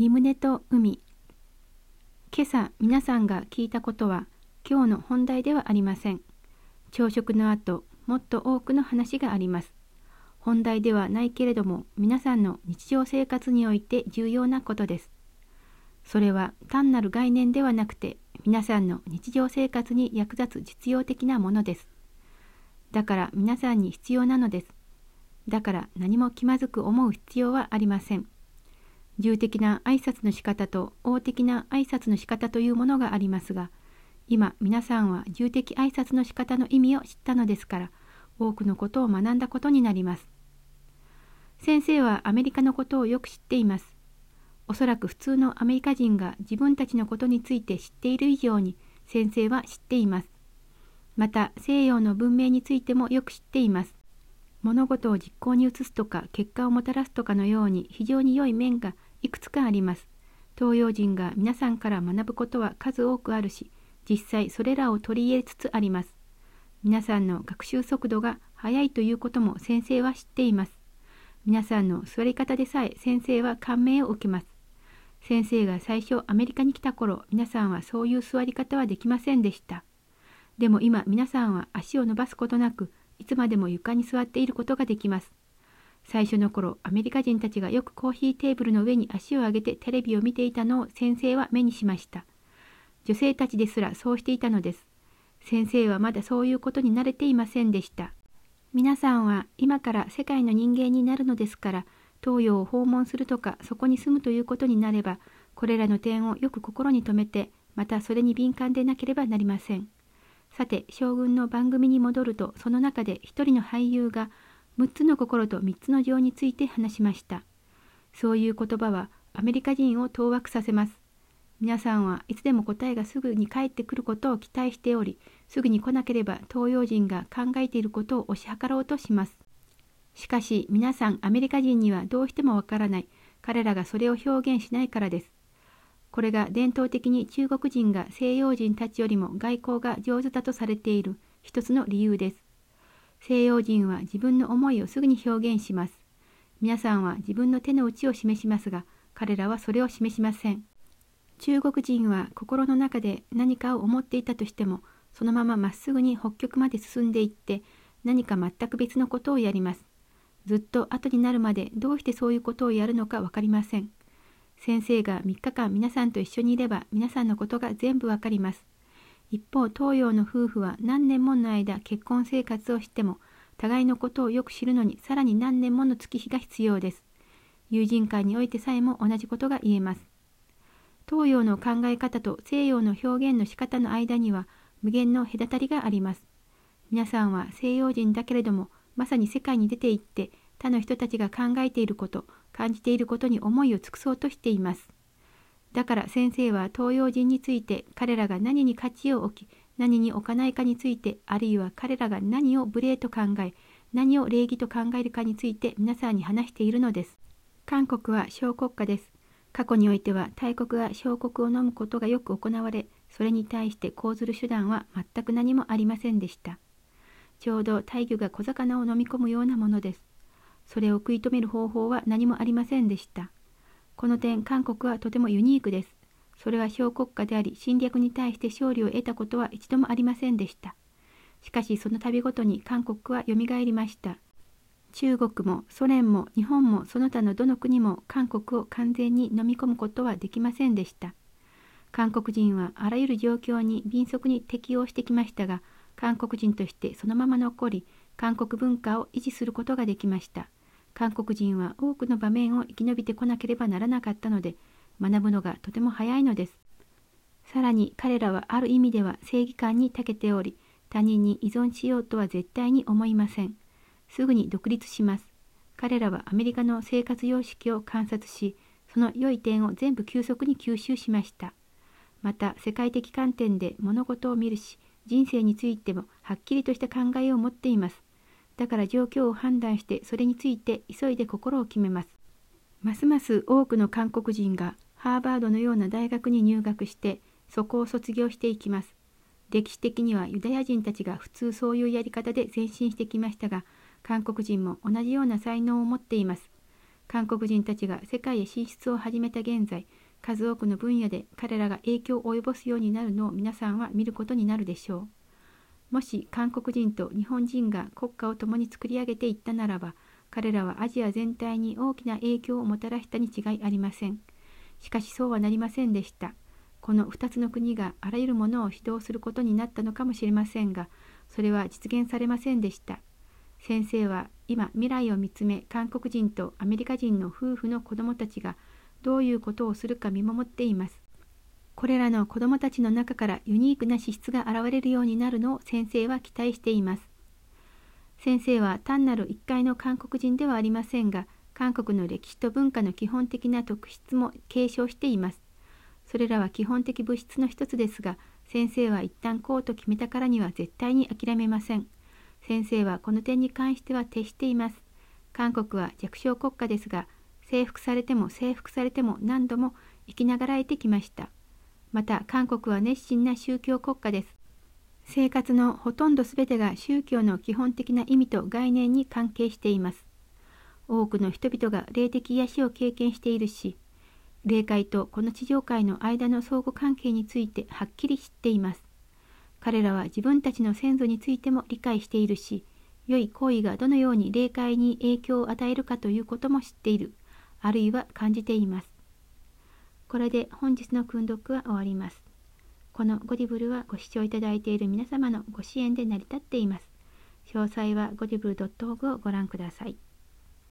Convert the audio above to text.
身胸と海。今朝皆さんが聞いたことは今日の本題ではありません。朝食の後もっと多くの話があります。本題ではないけれども皆さんの日常生活において重要なことです。それは単なる概念ではなくて皆さんの日常生活に役立つ実用的なものです。だから皆さんに必要なのです。だから何も気まずく思う必要はありません。重的な挨拶の仕方と王的な挨拶の仕方というものがありますが今皆さんは重的挨拶の仕方の意味を知ったのですから多くのことを学んだことになります。先生はアメリカのことをよく知っています。おそらく普通のアメリカ人が自分たちのことについて知っている以上に先生は知っています。また西洋の文明についてもよく知っています。物事を実行に移すとか結果をもたらすとかのように非常に良い面がいくつかあります。東洋人が皆さんから学ぶことは数多くあるし、実際それらを取り入れつつあります。皆さんの学習速度が速いということも先生は知っています。皆さんの座り方でさえ先生は感銘を受けます。先生が最初アメリカに来た頃、皆さんはそういう座り方はできませんでした。でも今皆さんは足を伸ばすことなく、いつまでも床に座っていることができます。最初の頃、アメリカ人たちがよくコーヒーテーブルの上に足を上げてテレビを見ていたのを先生は目にしました。女性たちですらそうしていたのです。先生はまだそういうことに慣れていませんでした。皆さんは今から世界の人間になるのですから、東洋を訪問するとかそこに住むということになれば、これらの点をよく心に留めて、またそれに敏感でなければなりません。さて、将軍の番組に戻ると、その中で一人の俳優が6つの心と3つの情について話しました。そういう言葉はアメリカ人を当惑させます。皆さんはいつでも答えがすぐに返ってくることを期待しており、すぐに来なければ東洋人が考えていることを推し量ろうとします。しかし皆さんアメリカ人にはどうしてもわからない。彼らがそれを表現しないからです。これが伝統的に中国人が西洋人たちよりも外交が上手だとされている一つの理由です。西洋人は自分の思いをすぐに表現します。皆さんは自分の手の内を示しますが、彼らはそれを示しません。中国人は心の中で何かを思っていたとしても、そのまままっすぐに北極まで進んでいって、何か全く別のことをやります。ずっと後になるまでどうしてそういうことをやるのか分かりません。先生が3日間皆さんと一緒にいれば皆さんのことが全部わかります。一方東洋の夫婦は何年もの間結婚生活をしても互いのことをよく知るのにさらに何年もの月日が必要です。友人間においてさえも同じことが言えます。東洋の考え方と西洋の表現の仕方の間には無限の隔たりがあります。皆さんは西洋人だけれどもまさに世界に出て行って他の人たちが考えていること感じていることに思いを尽くそうとしています。だから先生は東洋人について彼らが何に価値を置き何に置かないかについてあるいは彼らが何を無礼と考え何を礼儀と考えるかについて皆さんに話しているのです。韓国は小国家です。過去においては大国が小国を飲むことがよく行われそれに対して講ずる手段は全く何もありませんでした。ちょうど大魚が小魚を飲み込むようなものです。それを食い止める方法は何もありませんでした。この点、韓国はとてもユニークです。それは小国家であり、侵略に対して勝利を得たことは一度もありませんでした。しかし、その度ごとに韓国はよみがえりました。中国もソ連も日本もその他のどの国も韓国を完全に飲み込むことはできませんでした。韓国人はあらゆる状況に敏速に適応してきましたが、韓国人としてそのまま残り、韓国文化を維持することができました。韓国人は多くの場面を生き延びてこなければならなかったので学ぶのがとても早いのです。さらに彼らはある意味では正義感に長けており他人に依存しようとは絶対に思いません。すぐに独立します。彼らはアメリカの生活様式を観察しその良い点を全部急速に吸収しました。また世界的観点で物事を見るし人生についてもはっきりとした考えを持っています。だから状況を判断してそれについて急いで心を決めます。ますます多くの韓国人がハーバードのような大学に入学してそこを卒業していきます。歴史的にはユダヤ人たちが普通そういうやり方で前進してきましたが韓国人も同じような才能を持っています。韓国人たちが世界へ進出を始めた現在、数多くの分野で彼らが影響を及ぼすようになるのを皆さんは見ることになるでしょう。もし韓国人と日本人が国家を共に作り上げていったならば、彼らはアジア全体に大きな影響をもたらしたに違いありません。しかしそうはなりませんでした。この2つの国があらゆるものを指導することになったのかもしれませんが、それは実現されませんでした。先生は今未来を見つめ韓国人とアメリカ人の夫婦の子供たちがどういうことをするか見守っています。これらの子供たちの中からユニークな資質が現れるようになるのを先生は期待しています。先生は単なる一回の韓国人ではありませんが、韓国の歴史と文化の基本的な特質も継承しています。それらは基本的物質の一つですが、先生は一旦こうと決めたからには絶対に諦めません。先生はこの点に関しては徹しています。韓国は弱小国家ですが、征服されても征服されても何度も生きながらえてきました。また韓国は熱心な宗教国家です。生活のほとんど全てが宗教の基本的な意味と概念に関係しています。多くの人々が霊的癒しを経験しているし、霊界とこの地上界の間の相互関係についてはっきり知っています。彼らは自分たちの先祖についても理解しているし、良い行為がどのように霊界に影響を与えるかということも知っている、あるいは感じています。これで本日の訓読は終わります。このゴディブルはご視聴いただいている皆様のご支援で成り立っています。詳細はゴディブル .org をご覧ください。